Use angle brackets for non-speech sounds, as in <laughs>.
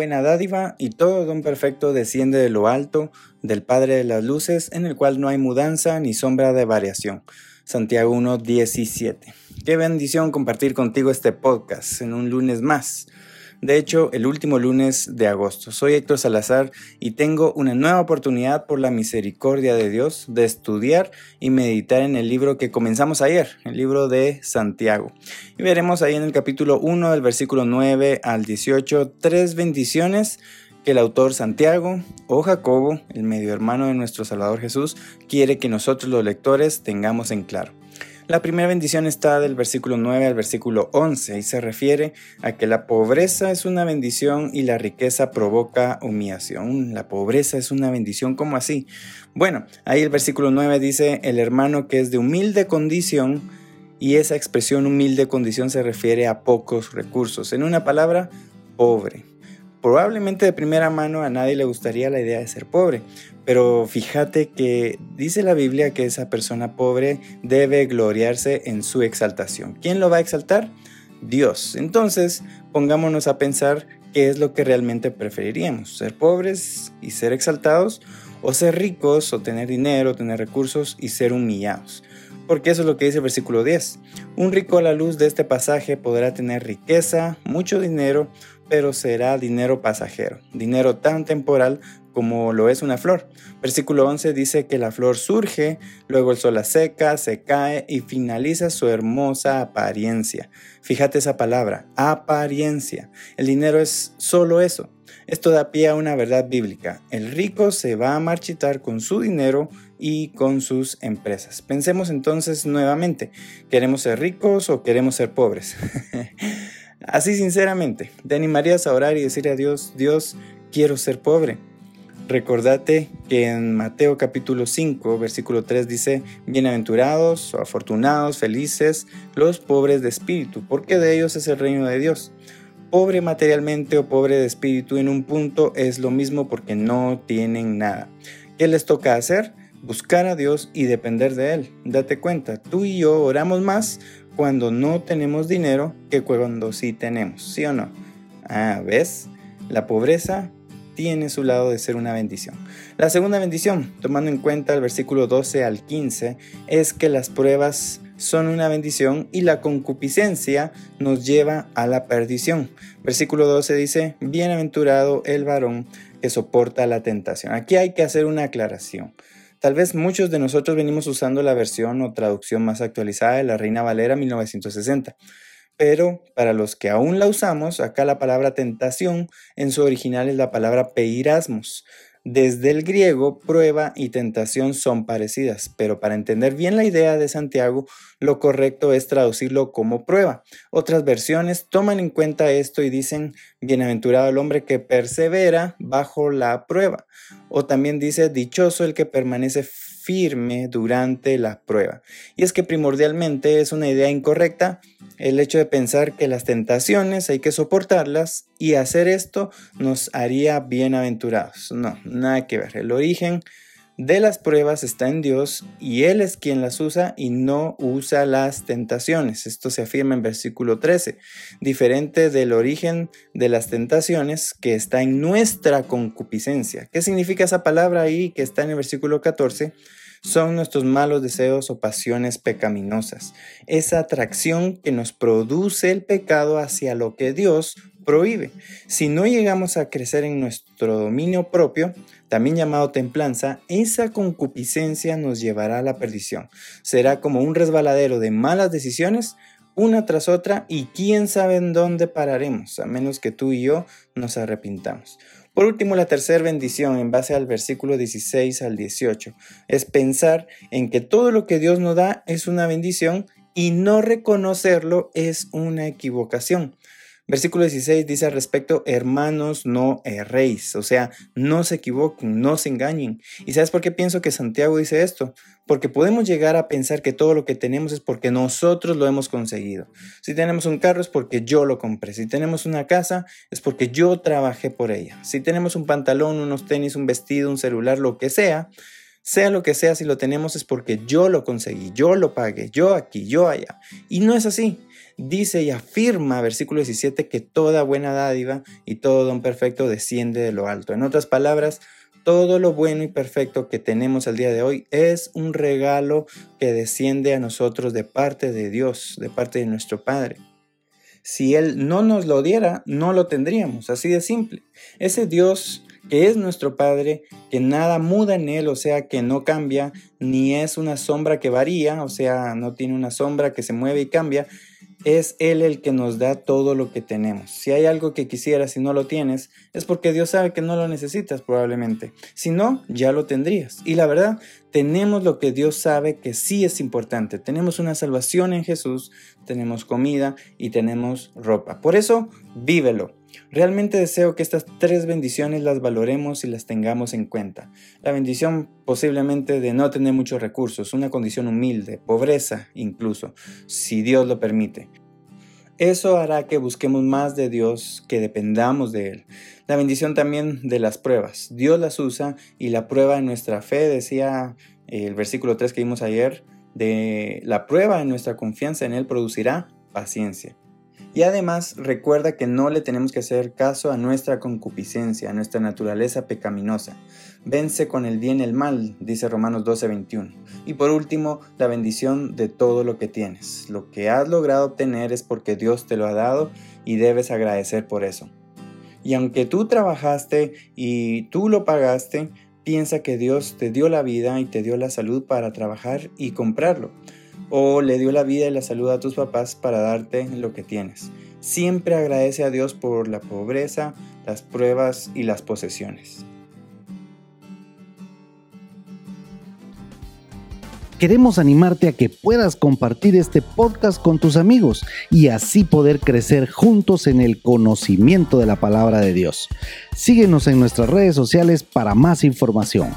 Buena dádiva y todo don perfecto desciende de lo alto, del Padre de las Luces, en el cual no hay mudanza ni sombra de variación. Santiago 1.17. Qué bendición compartir contigo este podcast en un lunes más de hecho el último lunes de agosto. Soy Héctor Salazar y tengo una nueva oportunidad por la misericordia de Dios de estudiar y meditar en el libro que comenzamos ayer, el libro de Santiago. Y veremos ahí en el capítulo 1 del versículo 9 al 18 tres bendiciones que el autor Santiago o Jacobo, el medio hermano de nuestro Salvador Jesús, quiere que nosotros los lectores tengamos en claro. La primera bendición está del versículo 9 al versículo 11 y se refiere a que la pobreza es una bendición y la riqueza provoca humillación. La pobreza es una bendición, ¿cómo así? Bueno, ahí el versículo 9 dice, el hermano que es de humilde condición, y esa expresión humilde condición se refiere a pocos recursos. En una palabra, pobre. Probablemente de primera mano a nadie le gustaría la idea de ser pobre, pero fíjate que dice la Biblia que esa persona pobre debe gloriarse en su exaltación. ¿Quién lo va a exaltar? Dios. Entonces, pongámonos a pensar qué es lo que realmente preferiríamos, ser pobres y ser exaltados, o ser ricos, o tener dinero, tener recursos y ser humillados. Porque eso es lo que dice el versículo 10. Un rico a la luz de este pasaje podrá tener riqueza, mucho dinero, pero será dinero pasajero, dinero tan temporal como lo es una flor. Versículo 11 dice que la flor surge, luego el sol la seca, se cae y finaliza su hermosa apariencia. Fíjate esa palabra, apariencia. El dinero es solo eso. Esto da pie a una verdad bíblica. El rico se va a marchitar con su dinero y con sus empresas. Pensemos entonces nuevamente, ¿queremos ser ricos o queremos ser pobres? <laughs> Así sinceramente, te animarías a orar y decir a Dios, Dios, quiero ser pobre. Recordate que en Mateo capítulo 5, versículo 3 dice, bienaventurados afortunados, felices los pobres de espíritu, porque de ellos es el reino de Dios. Pobre materialmente o pobre de espíritu en un punto es lo mismo porque no tienen nada. ¿Qué les toca hacer? Buscar a Dios y depender de Él. Date cuenta, tú y yo oramos más cuando no tenemos dinero que cuando sí tenemos, ¿sí o no? Ah, ¿ves? La pobreza tiene su lado de ser una bendición. La segunda bendición, tomando en cuenta el versículo 12 al 15, es que las pruebas son una bendición y la concupiscencia nos lleva a la perdición. Versículo 12 dice, bienaventurado el varón que soporta la tentación. Aquí hay que hacer una aclaración. Tal vez muchos de nosotros venimos usando la versión o traducción más actualizada de la Reina Valera 1960. Pero para los que aún la usamos, acá la palabra tentación en su original es la palabra peirasmos, desde el griego, prueba y tentación son parecidas, pero para entender bien la idea de Santiago, lo correcto es traducirlo como prueba. Otras versiones toman en cuenta esto y dicen, bienaventurado el hombre que persevera bajo la prueba. O también dice, dichoso el que permanece firme durante la prueba. Y es que primordialmente es una idea incorrecta el hecho de pensar que las tentaciones hay que soportarlas y hacer esto nos haría bienaventurados. No, nada que ver. El origen de las pruebas está en Dios y Él es quien las usa y no usa las tentaciones. Esto se afirma en versículo 13, diferente del origen de las tentaciones que está en nuestra concupiscencia. ¿Qué significa esa palabra ahí que está en el versículo 14? son nuestros malos deseos o pasiones pecaminosas, esa atracción que nos produce el pecado hacia lo que Dios prohíbe. Si no llegamos a crecer en nuestro dominio propio, también llamado templanza, esa concupiscencia nos llevará a la perdición. Será como un resbaladero de malas decisiones una tras otra y quién sabe en dónde pararemos, a menos que tú y yo nos arrepintamos. Por último, la tercera bendición, en base al versículo 16 al 18, es pensar en que todo lo que Dios nos da es una bendición y no reconocerlo es una equivocación. Versículo 16 dice al respecto, hermanos, no erréis, o sea, no se equivoquen, no se engañen. ¿Y sabes por qué pienso que Santiago dice esto? Porque podemos llegar a pensar que todo lo que tenemos es porque nosotros lo hemos conseguido. Si tenemos un carro es porque yo lo compré. Si tenemos una casa es porque yo trabajé por ella. Si tenemos un pantalón, unos tenis, un vestido, un celular, lo que sea, sea lo que sea, si lo tenemos es porque yo lo conseguí, yo lo pagué, yo aquí, yo allá. Y no es así. Dice y afirma, versículo 17, que toda buena dádiva y todo don perfecto desciende de lo alto. En otras palabras, todo lo bueno y perfecto que tenemos al día de hoy es un regalo que desciende a nosotros de parte de Dios, de parte de nuestro Padre. Si Él no nos lo diera, no lo tendríamos, así de simple. Ese Dios que es nuestro Padre, que nada muda en Él, o sea, que no cambia, ni es una sombra que varía, o sea, no tiene una sombra que se mueve y cambia, es Él el que nos da todo lo que tenemos. Si hay algo que quisieras y no lo tienes, es porque Dios sabe que no lo necesitas probablemente. Si no, ya lo tendrías. Y la verdad, tenemos lo que Dios sabe que sí es importante. Tenemos una salvación en Jesús, tenemos comida y tenemos ropa. Por eso, vívelo. Realmente deseo que estas tres bendiciones las valoremos y las tengamos en cuenta. La bendición posiblemente de no tener muchos recursos, una condición humilde, pobreza incluso, si Dios lo permite. Eso hará que busquemos más de Dios, que dependamos de Él. La bendición también de las pruebas. Dios las usa y la prueba en nuestra fe, decía el versículo 3 que vimos ayer, de la prueba en nuestra confianza en Él producirá paciencia. Y además recuerda que no le tenemos que hacer caso a nuestra concupiscencia, a nuestra naturaleza pecaminosa. Vence con el bien el mal, dice Romanos 12:21. Y por último, la bendición de todo lo que tienes. Lo que has logrado obtener es porque Dios te lo ha dado y debes agradecer por eso. Y aunque tú trabajaste y tú lo pagaste, piensa que Dios te dio la vida y te dio la salud para trabajar y comprarlo o le dio la vida y la salud a tus papás para darte lo que tienes. Siempre agradece a Dios por la pobreza, las pruebas y las posesiones. Queremos animarte a que puedas compartir este podcast con tus amigos y así poder crecer juntos en el conocimiento de la palabra de Dios. Síguenos en nuestras redes sociales para más información.